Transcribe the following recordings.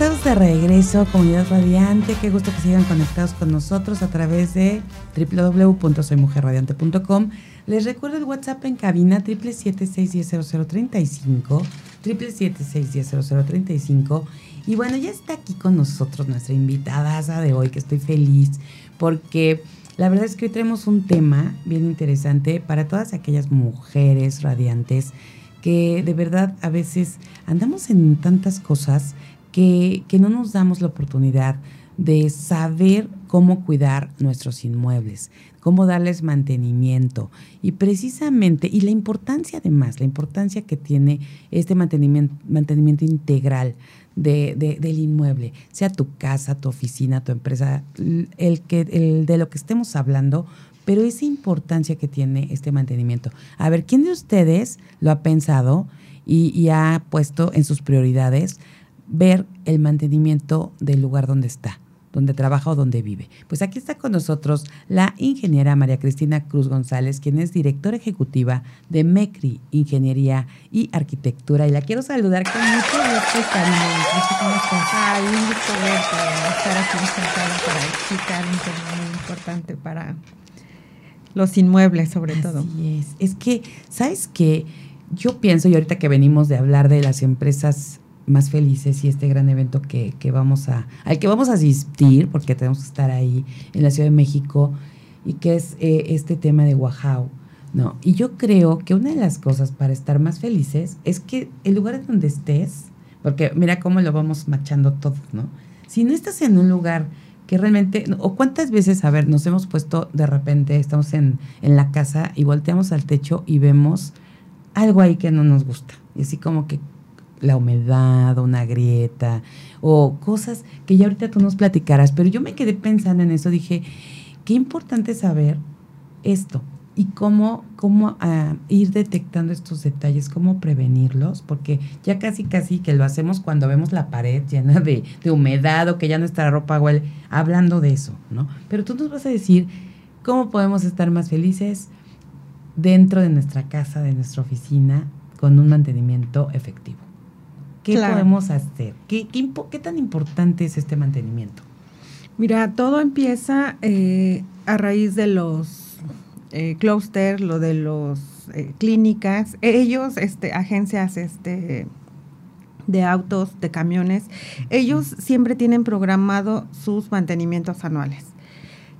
Estamos de regreso, comunidad radiante. Qué gusto que sigan conectados con nosotros a través de www.soymujerradiante.com. Les recuerdo el WhatsApp en cabina 776100035, 776100035. Y bueno, ya está aquí con nosotros nuestra invitada de hoy, que estoy feliz porque la verdad es que hoy tenemos un tema bien interesante para todas aquellas mujeres radiantes que de verdad a veces andamos en tantas cosas que, no nos damos la oportunidad de saber cómo cuidar nuestros inmuebles, cómo darles mantenimiento y precisamente, y la importancia además, la importancia que tiene este mantenimiento, mantenimiento integral de, del inmueble, sea tu casa, tu oficina, tu empresa, el, que, el de lo que estemos hablando, pero esa importancia que tiene este mantenimiento. A ver, ¿quién de ustedes lo ha pensado y, y ha puesto en sus prioridades? Ver el mantenimiento del lugar donde está, donde trabaja o donde vive. Pues aquí está con nosotros la ingeniera María Cristina Cruz González, quien es directora ejecutiva de MECRI Ingeniería y Arquitectura. Y la quiero saludar con mucho gusto, ¿Cómo estás? Ay, un gusto verte, estar aquí sentada para explicar un tema muy importante para los inmuebles, sobre Así todo. Es, es que, ¿sabes qué? Yo pienso, y ahorita que venimos de hablar de las empresas más felices y este gran evento que, vamos a, al que vamos a asistir, porque tenemos que estar ahí en la Ciudad de México, y que es eh, este tema de Oaxaca. ¿no? Y yo creo que una de las cosas para estar más felices es que el lugar en donde estés, porque mira cómo lo vamos machando todos, ¿no? Si no estás en un lugar que realmente, o cuántas veces, a ver, nos hemos puesto de repente, estamos en, en la casa y volteamos al techo y vemos algo ahí que no nos gusta. Y así como que, la humedad, una grieta, o cosas que ya ahorita tú nos platicarás, pero yo me quedé pensando en eso, dije, qué importante saber esto y cómo, cómo ah, ir detectando estos detalles, cómo prevenirlos, porque ya casi casi que lo hacemos cuando vemos la pared llena de, de humedad o que ya nuestra ropa huele, hablando de eso, ¿no? Pero tú nos vas a decir cómo podemos estar más felices dentro de nuestra casa, de nuestra oficina, con un mantenimiento efectivo. ¿Qué podemos hacer? ¿Qué, qué, tan importante es este mantenimiento? Mira, todo empieza eh, a raíz de los eh, clusters, lo de los eh, clínicas, ellos, este, agencias, este de autos, de camiones, ellos siempre tienen programado sus mantenimientos anuales.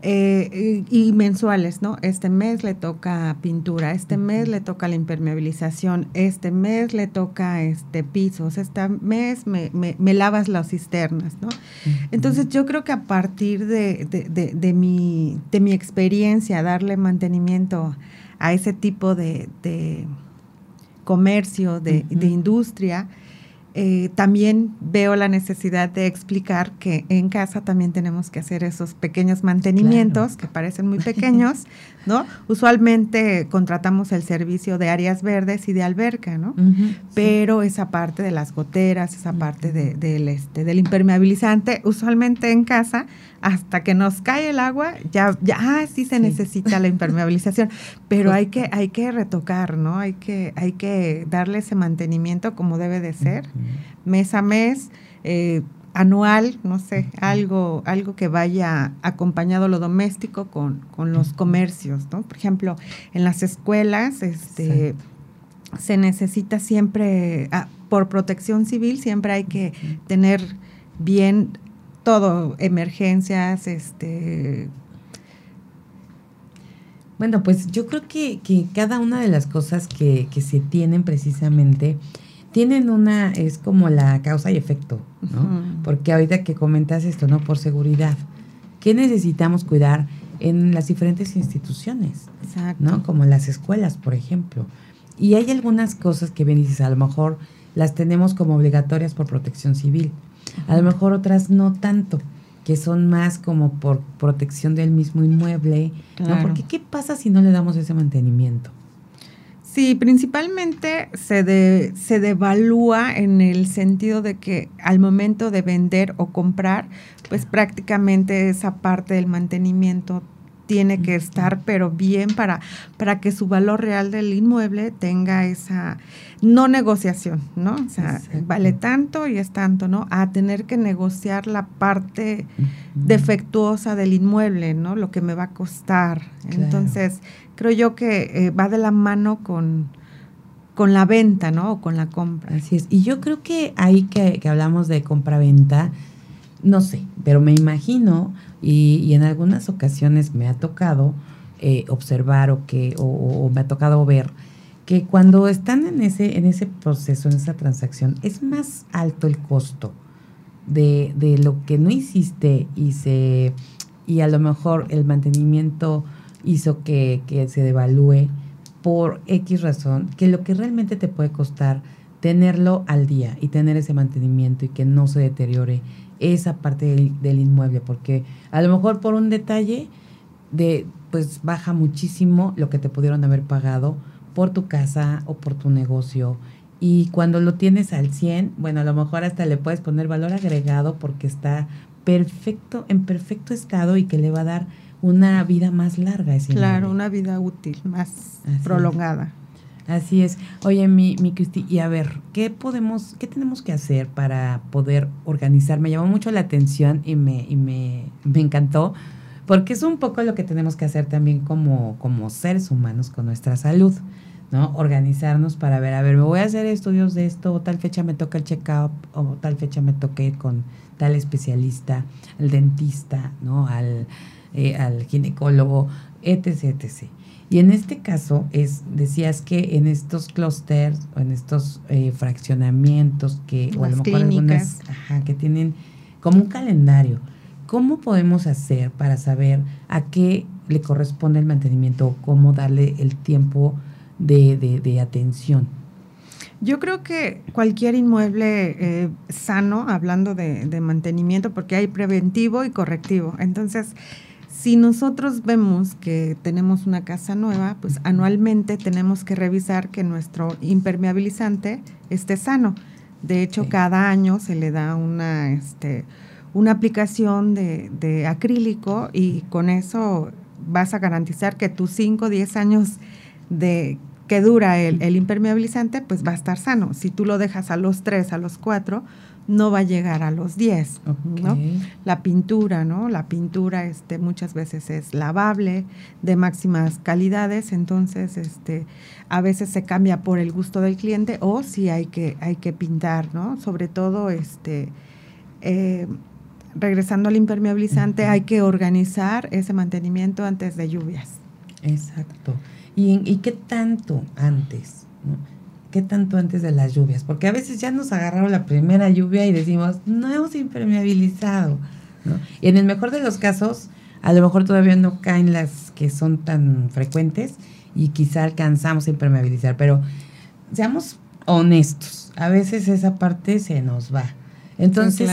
Eh, y, mensuales, ¿no? Este mes le toca pintura, este mes le toca la impermeabilización, este mes le toca este pisos, este mes me, lavas las cisternas, ¿no? Entonces yo creo que a partir de, de, mi, de mi experiencia, darle mantenimiento a ese tipo de, comercio, de, industria, eh, también veo la necesidad de explicar que en casa también tenemos que hacer esos pequeños mantenimientos que parecen muy pequeños, ¿no? Usualmente contratamos el servicio de áreas verdes y de alberca, ¿no? Pero esa parte de las goteras, esa parte de, este, del impermeabilizante, usualmente en casa hasta que nos cae el agua, ya, ya ah, sí se necesita la impermeabilización, pero hay que, hay que retocar, ¿no? Hay que, hay que darle ese mantenimiento como debe de ser, mes a mes, eh, anual, no sé, algo, algo que vaya acompañado lo doméstico con, con los comercios, ¿no? Por ejemplo, en las escuelas, este, se necesita siempre, ah, por protección civil, siempre hay que tener bien todo, emergencias, este... Bueno, pues yo creo que, cada una de las cosas que, se tienen precisamente tienen una, es como la causa y efecto, ¿no? Porque ahorita que comentas esto, ¿no? Por seguridad. ¿Qué necesitamos cuidar en las diferentes instituciones? Exacto. ¿No? Como las escuelas, por ejemplo. Y hay algunas cosas que bien dices, a lo mejor las tenemos como obligatorias por protección civil, a lo mejor otras no tanto que son más como por protección del mismo inmueble, ¿no? Porque ¿qué pasa si no le damos ese mantenimiento? Sí, principalmente se, se devalúa en el sentido de que al momento de vender o comprar, pues prácticamente esa parte del mantenimiento tiene que estar, pero bien para, para que su valor real del inmueble tenga esa no negociación, ¿no? O sea, vale tanto y es tanto, ¿no? A tener que negociar la parte defectuosa del inmueble, ¿no? Lo que me va a costar. Entonces, creo yo que eh, va de la mano con, con la venta, ¿no? O con la compra. Así es. Y yo creo que ahí que, que hablamos de compra-venta, no sé, pero me imagino y, en algunas ocasiones me ha tocado eh, observar o, que, o, me ha tocado ver que cuando están en ese, en ese proceso, en esa transacción, es más alto el costo de, de lo que no hiciste y se y a lo mejor el mantenimiento hizo que, que se devalúe por X razón, que lo que realmente te puede costar tenerlo al día y tener ese mantenimiento y que no se deteriore esa parte del, inmueble, porque a lo mejor por un detalle de pues baja muchísimo lo que te pudieron haber pagado por tu casa o por tu negocio. Y cuando lo tienes al 100, bueno, a lo mejor hasta le puedes poner valor agregado porque está perfecto, en perfecto estado y que le va a dar una vida más larga. Ese claro, una vida útil, más prolongada. Así es. Oye, mi, mi Cristi, y a ver, ¿qué podemos, qué tenemos que hacer para poder organizar? Me llamó mucho la atención y me, y me, me encantó, porque es un poco lo que tenemos que hacer también como, como seres humanos con nuestra salud, ¿no? Organizarnos para ver, a ver, me voy a hacer estudios de esto, o tal fecha me toca el check-up, o tal fecha me ir con tal especialista, al dentista, ¿no? Al, eh, al ginecólogo, etc., etc. Y en este caso es, decías que en estos clústeres o en estos eh, fraccionamientos que, o a lo mejor algunas, ajá, que tienen como un calendario, ¿cómo podemos hacer para saber a qué le corresponde el mantenimiento o cómo darle el tiempo de, de, atención? Yo creo que cualquier inmueble eh, sano, hablando de, de, mantenimiento, porque hay preventivo y correctivo. Entonces, si nosotros vemos que tenemos una casa nueva, pues anualmente tenemos que revisar que nuestro impermeabilizante esté sano. De hecho, cada año se le da una, este, una aplicación de, acrílico y con eso vas a garantizar que tus 5 o 10 años de que dura el, el, impermeabilizante, pues va a estar sano. Si tú lo dejas a los 3, a los 4, no va a llegar a los 10, ¿no? La pintura, ¿no? La pintura este muchas veces es lavable, de máximas calidades, entonces este a veces se cambia por el gusto del cliente o si hay que hay que pintar, ¿no? Sobre todo este eh, regresando al impermeabilizante, hay que organizar ese mantenimiento antes de lluvias. Exacto. ¿Y, y qué tanto antes? ¿no? ¿Qué tanto antes de las lluvias? Porque a veces ya nos agarraron la primera lluvia y decimos, no hemos impermeabilizado. ¿no? Y en el mejor de los casos, a lo mejor todavía no caen las que son tan frecuentes y quizá alcanzamos a impermeabilizar, pero seamos honestos, a veces esa parte se nos va. Entonces,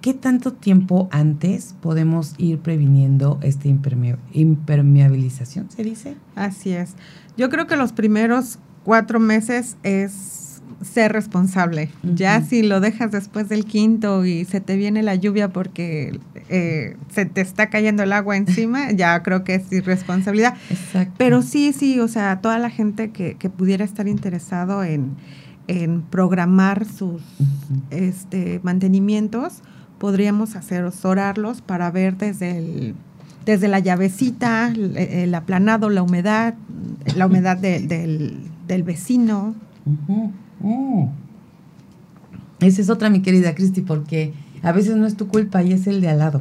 ¿qué tanto tiempo antes podemos ir previniendo esta impermeabilización, se dice? Así es. Yo creo que los primeros cuatro meses es ser responsable. Ya si lo dejas después del quinto y se te viene la lluvia porque eh, se te está cayendo el agua encima, ya creo que es irresponsabilidad. Exacto. Pero sí, sí, o sea, toda la gente que, que pudiera estar interesado en, en programar sus este, mantenimientos, podríamos asesorarlos para ver desde el desde la llavecita, el, aplanado, la humedad, la humedad del, del vecino. Esa es otra, mi querida Cristi, porque a veces no es tu culpa y es el de al lado,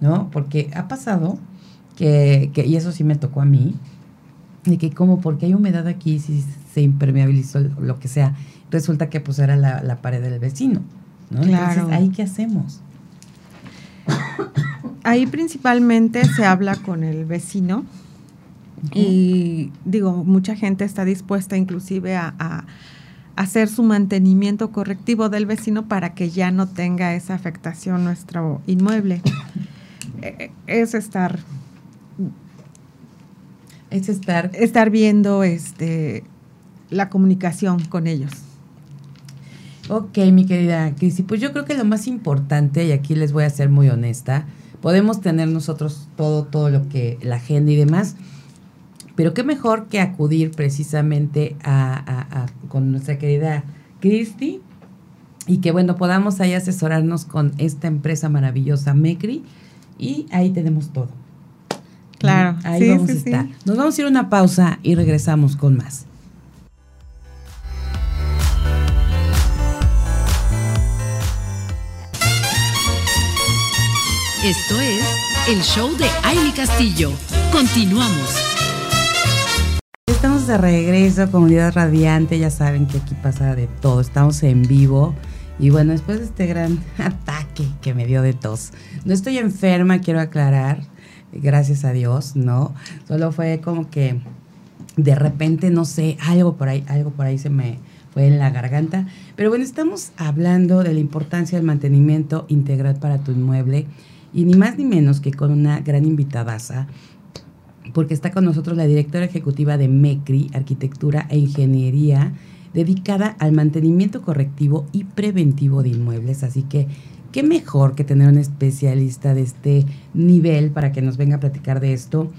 ¿no? Porque ha pasado que, y eso sí me tocó a mí, de que como porque hay humedad aquí, si se impermeabilizó lo que sea, resulta que pues era la, pared del vecino, ¿no? Claro. Entonces, ¿ahí qué hacemos? Ahí principalmente se habla con el vecino Y digo, mucha gente está dispuesta inclusive a, hacer su mantenimiento correctivo del vecino para que ya no tenga esa afectación nuestro inmueble. E, e, es estar es estar estar viendo este la comunicación con ellos. Ok, mi querida Cristi, pues yo creo que lo más importante, y aquí les voy a ser muy honesta, podemos tener nosotros todo, todo lo que, la agenda y demás, pero qué mejor que acudir precisamente a, con nuestra querida Cristi y que bueno, podamos ahí asesorarnos con esta empresa maravillosa Mecri y ahí tenemos todo. Claro, ahí vamos a estar. Nos vamos a ir a una pausa y regresamos con más. Esto es el show de Aile Castillo. Continuamos. Estamos de regreso, comunidad radiante, ya saben que aquí pasa de todo, estamos en vivo. Y bueno, después de este gran ataque que me dio de tos, no estoy enferma, quiero aclarar, gracias a Dios, ¿no? Solo fue como que de repente, no sé, algo por ahí, algo por ahí se me fue en la garganta. Pero bueno, estamos hablando de la importancia del mantenimiento integral para tu inmueble y ni más ni menos que con una gran invitadaza porque está con nosotros la directora ejecutiva de MECRI, Arquitectura e Ingeniería, dedicada al mantenimiento correctivo y preventivo de inmuebles. Así que, qué mejor que tener un especialista de este nivel para que nos venga a platicar de esto.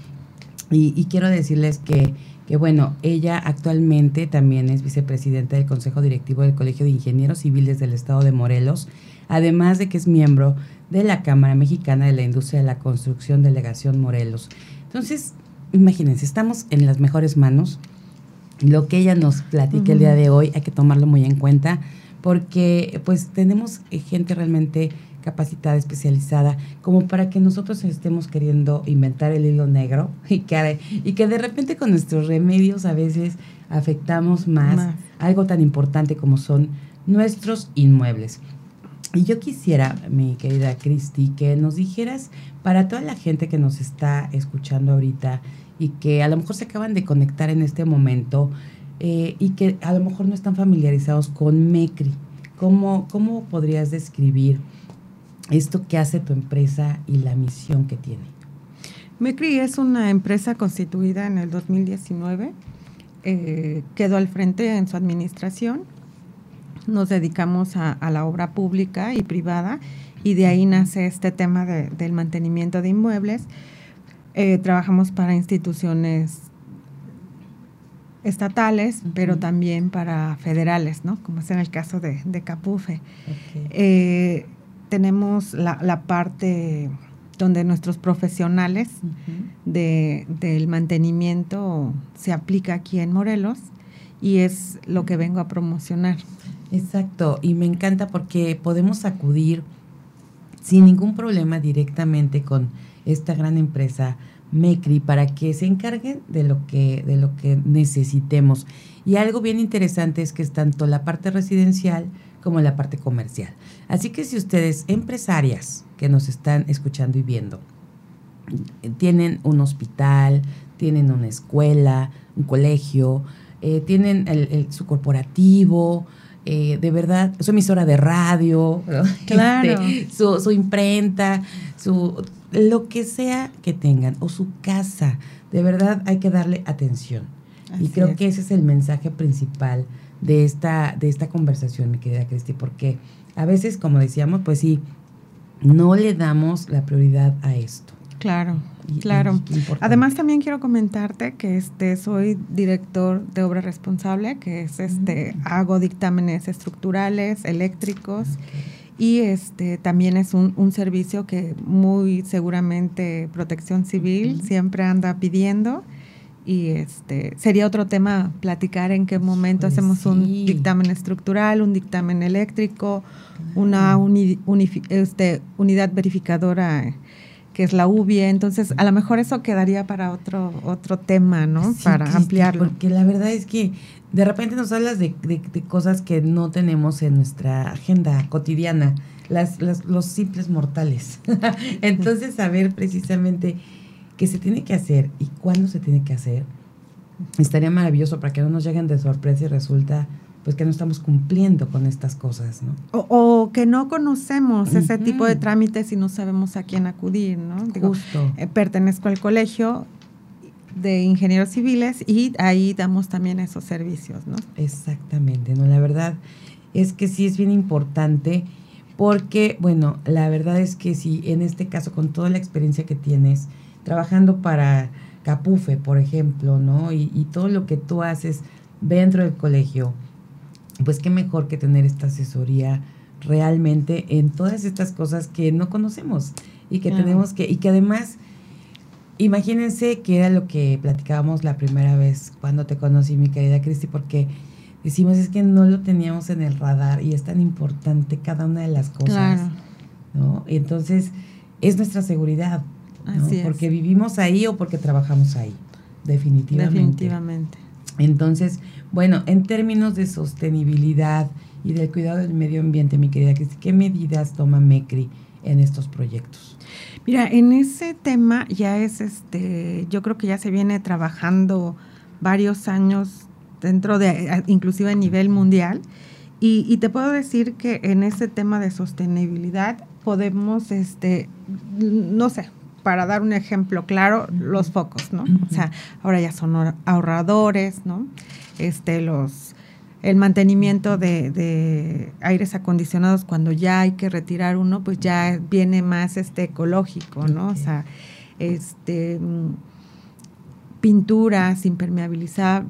Y, quiero decirles que, que, bueno, ella actualmente también es vicepresidenta del Consejo Directivo del Colegio de Ingenieros Civiles del Estado de Morelos, además de que es miembro de la Cámara Mexicana de la Industria de la Construcción Delegación Morelos. Entonces, imagínense, estamos en las mejores manos. Lo que ella nos platique el día de hoy hay que tomarlo muy en cuenta porque pues tenemos gente realmente capacitada, especializada, como para que nosotros estemos queriendo inventar el hilo negro y que, y que de repente con nuestros remedios a veces afectamos más, algo tan importante como son nuestros inmuebles. Y yo quisiera, mi querida Cristi, que nos dijeras para toda la gente que nos está escuchando ahorita y que a lo mejor se acaban de conectar en este momento eh, y que a lo mejor no están familiarizados con MECRI. ¿Cómo, ¿Cómo podrías describir esto que hace tu empresa y la misión que tiene? MECRI es una empresa constituida en el 2019. Eh, quedó al frente en su administración. Nos dedicamos a, la obra pública y privada y de ahí nace este tema del mantenimiento de inmuebles. Eh, trabajamos para instituciones estatales, pero también para federales, ¿no? Como es en el caso de, Capufe. Eh, tenemos la, parte donde nuestros profesionales del mantenimiento se aplica aquí en Morelos y es lo que vengo a promocionar. Exacto, y me encanta porque podemos acudir sin ningún problema directamente con esta gran empresa MECRI para que se encarguen de lo que, de lo que necesitemos. Y algo bien interesante es que es tanto la parte residencial como la parte comercial. Así que si ustedes, empresarias que nos están escuchando y viendo, tienen un hospital, tienen una escuela, un colegio, eh, tienen su corporativo, eh, de verdad, su emisora de radio, claro. Este, su, su, imprenta, su lo que sea que tengan, o su casa, de verdad hay que darle atención. y creo que ese es el mensaje principal de esta, de esta conversación, mi querida Cristi, porque a veces, como decíamos, pues sí, no le damos la prioridad a esto. Claro, claro. Además también quiero comentarte que este soy director de obra responsable, que es este mm. hago dictámenes estructurales, eléctricos y este también es un, un servicio que muy seguramente Protección Civil siempre anda pidiendo. Y este sería otro tema platicar en qué momento pues hacemos un dictamen estructural, un dictamen eléctrico, una este, unidad verificadora que es la UBIE, entonces a lo mejor eso quedaría para otro otro tema, ¿no? para ampliarlo. Porque la verdad es que de repente nos hablas de, cosas que no tenemos en nuestra agenda cotidiana, las, los simples mortales. Entonces, saber precisamente que se tiene que hacer y cuándo se tiene que hacer, estaría maravilloso para que no nos lleguen de sorpresa y resulta pues que no estamos cumpliendo con estas cosas, ¿no? O, que no conocemos ese tipo de trámites y no sabemos a quién acudir, ¿no? Justo. Eh, pertenezco al colegio de ingenieros civiles y ahí damos también esos servicios, ¿no? Exactamente, ¿no? La verdad es que sí es bien importante porque, bueno, la verdad es que sí, en este caso, con toda la experiencia que tienes, trabajando para Capufe, por ejemplo, ¿no? Y, y todo lo que tú haces dentro del colegio, pues qué mejor que tener esta asesoría realmente en todas estas cosas que no conocemos y que tenemos que, y que además, imagínense que era lo que platicábamos la primera vez cuando te conocí, mi querida Cristi, porque decimos es que no lo teníamos en el radar y es tan importante cada una de las cosas, ¿no? Y entonces es nuestra seguridad, ¿no? porque vivimos ahí o porque trabajamos ahí, definitivamente. Definitivamente. Entonces, bueno, en términos de sostenibilidad y del cuidado del medio ambiente, mi querida Cristi, ¿qué medidas toma MECRI en estos proyectos? Mira, en ese tema ya es este, yo creo que ya se viene trabajando varios años dentro de, inclusive a nivel mundial. Y, y, te puedo decir que en ese tema de sostenibilidad podemos, este, no sé, para dar un ejemplo claro, los focos, ¿no? O sea, ahora ya son ahorradores, ¿no? Este, los, el mantenimiento de, de, aires acondicionados cuando ya hay que retirar uno, pues ya viene más este ecológico, ¿no? O sea, este pinturas impermeabiliza,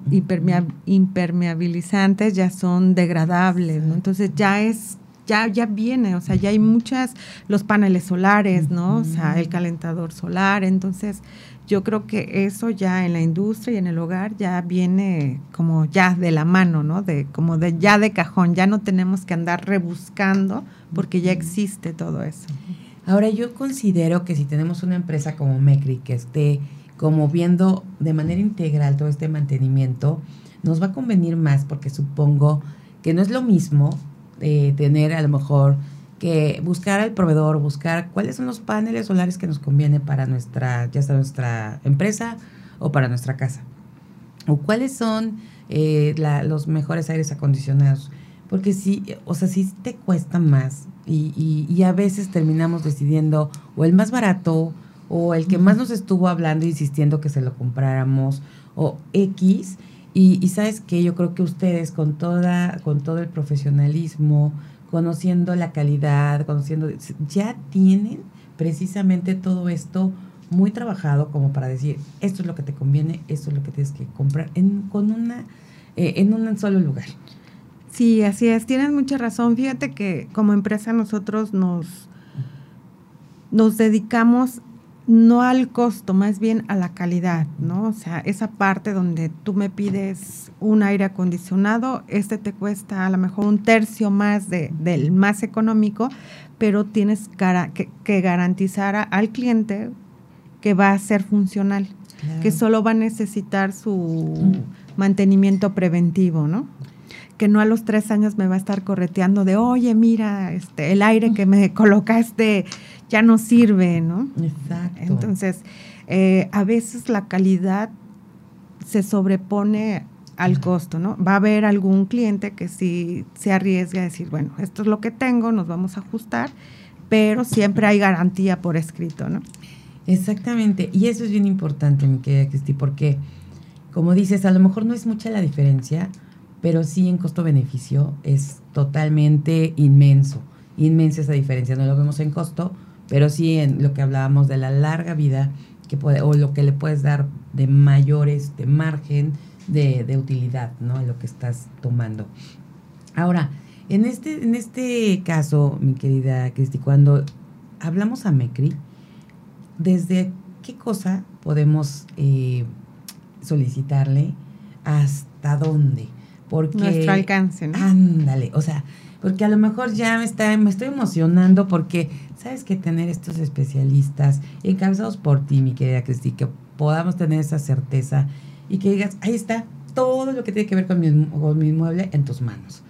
impermeabilizantes ya son degradables, ¿no? Entonces ya es ya, ya viene, o sea, ya hay muchas, los paneles solares, ¿no? O sea, el calentador solar, entonces yo creo que eso ya en la industria y en el hogar ya viene como ya de la mano, ¿no? De como de ya de cajón, ya no tenemos que andar rebuscando porque ya existe todo eso. Ahora yo considero que si tenemos una empresa como Mecri que esté como viendo de manera integral todo este mantenimiento, nos va a convenir más porque supongo que no es lo mismo eh, tener a lo mejor que buscar al proveedor, buscar cuáles son los paneles solares que nos conviene para nuestra, ya sea nuestra empresa o para nuestra casa. O cuáles son eh, los mejores aires acondicionados. Porque si, o sea, si te cuesta más y, y, y, a veces terminamos decidiendo o el más barato o el que más nos estuvo hablando, insistiendo que se lo compráramos o X y, sabes que yo creo que ustedes con toda, con todo el profesionalismo, conociendo la calidad, conociendo, ya tienen precisamente todo esto muy trabajado como para decir, esto es lo que te conviene, esto es lo que tienes que comprar en, con una, eh, en un solo lugar. Sí, así es, tienes mucha razón. Fíjate que como empresa nosotros nos, nos dedicamos no al costo, más bien a la calidad, ¿no? O sea, esa parte donde tú me pides un aire acondicionado, este te cuesta a lo mejor un tercio más de, del más económico, pero tienes que, garantizar al cliente que va a ser funcional, que solo va a necesitar su mantenimiento preventivo, ¿no? que no a los tres años me va a estar correteando de, oye, mira, este, el aire que me colocaste ya no sirve, ¿no? Exacto. Entonces, eh, a veces la calidad se sobrepone al costo, ¿no? Va a haber algún cliente que sí se arriesga a decir, bueno, esto es lo que tengo, nos vamos a ajustar, pero siempre hay garantía por escrito, ¿no? Exactamente, y eso es bien importante, mi querida Cristi, porque, como dices, a lo mejor no es mucha la diferencia, pero sí en costo-beneficio es totalmente inmenso, inmensa esa diferencia. No lo vemos en costo, pero sí en lo que hablábamos de la larga vida que puede, o lo que le puedes dar de mayor este margen de, de utilidad, ¿no? Lo que estás tomando. Ahora, en este, en este caso, mi querida Cristi, cuando hablamos a MECRI, ¿desde qué cosa podemos eh, solicitarle? ¿Hasta dónde? Porque, Nuestro alcance, ¿no? Ándale, o sea, porque a lo mejor ya me, está, me estoy emocionando porque sabes que tener estos especialistas encabezados por ti, mi querida Cristi, que podamos tener esa certeza y que digas, ahí está todo lo que tiene que ver con mi, con mi inmueble en tus manos,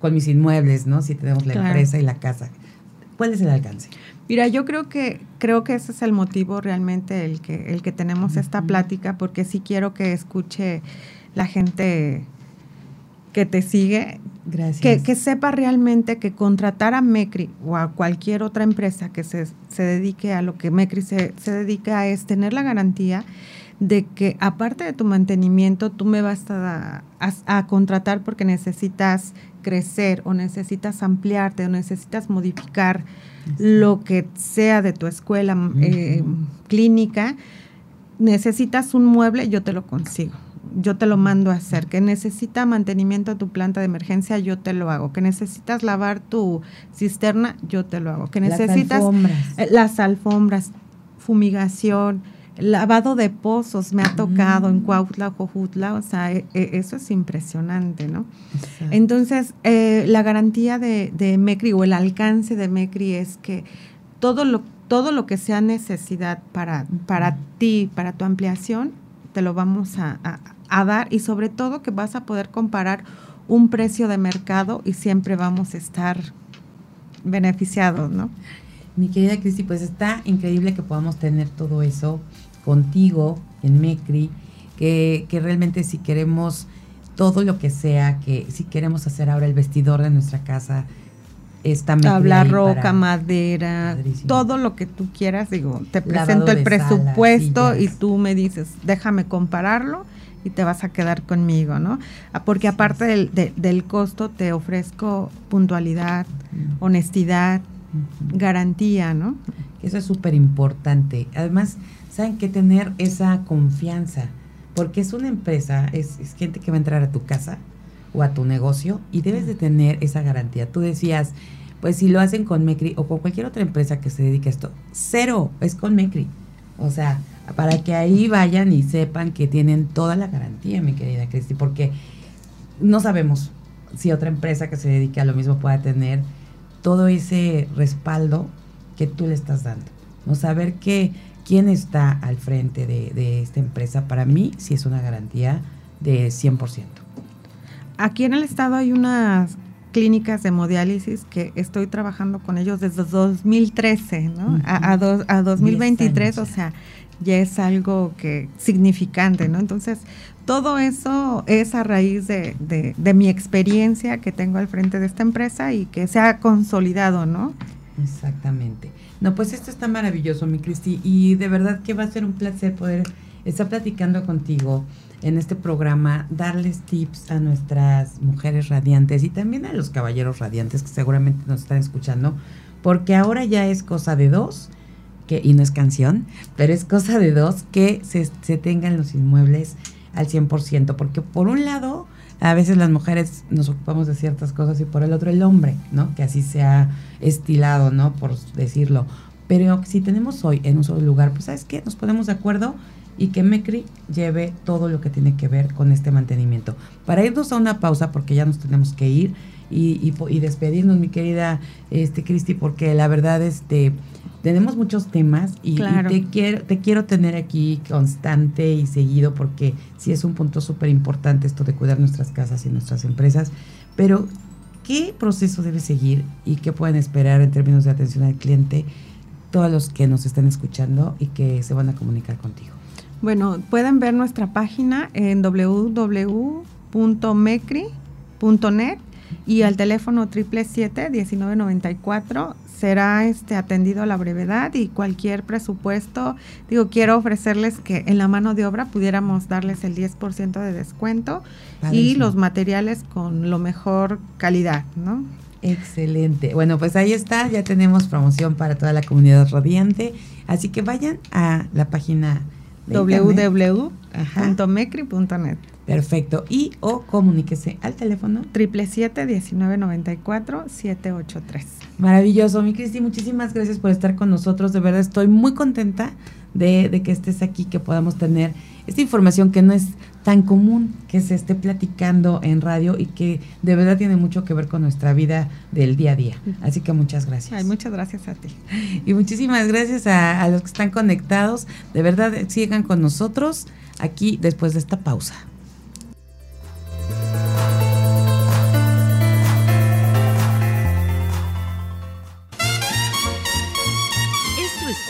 con mis inmuebles, ¿no? Si tenemos la empresa y la casa. ¿Cuál es el alcance? Mira, yo creo que creo que ese es el motivo realmente el que el que tenemos esta plática porque sí quiero que escuche la gente que te sigue, Gracias. que, sepa realmente que contratar a Mecri o a cualquier otra empresa que se, dedique a lo que Mecri se, se dedica es tener la garantía de que aparte de tu mantenimiento, tú me vas a, a, contratar porque necesitas crecer o necesitas ampliarte o necesitas modificar lo que sea de tu escuela eh, clínica, necesitas un mueble, yo te lo consigo. Yo te lo mando a hacer. Que necesita mantenimiento de tu planta de emergencia, yo te lo hago. Que necesitas lavar tu cisterna, yo te lo hago. Que necesitas las alfombras, eh, las alfombras fumigación, lavado de pozos me ha tocado en Cuautla, Jojutla, o sea, e, e, eso es impresionante, ¿no? Entonces, eh, la garantía de, de, MECRI o el alcance de MECRI es que todo lo, todo lo que sea necesidad para, para ti, para tu ampliación, te lo vamos a, dar y sobre todo que vas a poder comparar un precio de mercado y siempre vamos a estar beneficiados, ¿no? Mi querida Cristi, pues está increíble que podamos tener todo eso contigo en MECRI, que, realmente si queremos todo lo que sea, que si queremos hacer ahora el vestidor de nuestra casa, esta Tabla roca, madera, todo lo que tú quieras, digo, te presento el presupuesto y tú me dices, déjame compararlo y te vas a quedar conmigo, ¿no? Ah, porque aparte del, del, costo te ofrezco puntualidad, honestidad, garantía, ¿no? Eso es súper importante. Además, saben que tener esa confianza, porque es una empresa, es, gente que va a entrar a tu casa o a tu negocio y debes de tener esa garantía. Tú decías, pues si lo hacen con Mecri o con cualquier otra empresa que se dedique a esto, cero, es con Mecri. O sea, para que ahí vayan y sepan que tienen toda la garantía, mi querida Cristi, porque no sabemos si otra empresa que se dedique a lo mismo pueda tener todo ese respaldo que tú le estás dando. No saber que quién está al frente de, esta empresa, para mí sí es una garantía de 100%. Aquí en el estado hay unas clínicas de hemodiálisis que estoy trabajando con ellos desde 2013, ¿no? a, a, 2023, o sea, ya es algo que significante, ¿no? Entonces, todo eso es a raíz de, de, mi experiencia que tengo al frente de esta empresa y que se ha consolidado, ¿no? Exactamente. No, pues esto está maravilloso, mi Cristi, y de verdad que va a ser un placer poder estar platicando contigo en este programa, darles tips a nuestras mujeres radiantes y también a los caballeros radiantes que seguramente nos están escuchando, porque ahora ya es cosa de dos, y no es canción, pero es cosa de dos que se, se tengan los inmuebles al 100%, porque por un lado, a veces las mujeres nos ocupamos de ciertas cosas y por el otro el hombre, ¿no? Que así se ha estilado, ¿no? Por decirlo. Pero si tenemos hoy en un solo lugar, pues ¿sabes qué? Nos ponemos de acuerdo y que MECRI lleve todo lo que tiene que ver con este mantenimiento. Para irnos a una pausa, porque ya nos tenemos que ir y, y, despedirnos, mi querida este, Cristi, porque la verdad, este tenemos muchos temas y, te, quiero, te quiero tener aquí constante y seguido porque sí es un punto súper importante esto de cuidar nuestras casas y nuestras empresas. Pero, ¿qué proceso debe seguir y qué pueden esperar en términos de atención al cliente todos los que nos están escuchando y que se van a comunicar contigo? Bueno, pueden ver nuestra página en www.mecri.net y al teléfono 777-1994 será este atendido a la brevedad y cualquier presupuesto, digo, quiero ofrecerles que en la mano de obra pudiéramos darles el 10% de descuento y los materiales con lo mejor calidad, ¿no? Excelente. Bueno, pues ahí está, ya tenemos promoción para toda la comunidad radiante, así que vayan a la página www.mecri.net. Perfecto. Y o comuníquese al teléfono 777-1994-783. Maravilloso, mi Cristi, muchísimas gracias por estar con nosotros. De verdad estoy muy contenta de, de, que estés aquí, que podamos tener esta información que no es tan común que se esté platicando en radio y que de verdad tiene mucho que ver con nuestra vida del día a día. Así que muchas gracias. Ay, muchas gracias a ti. Y muchísimas gracias a, a los que están conectados. De verdad, sigan con nosotros aquí después de esta pausa.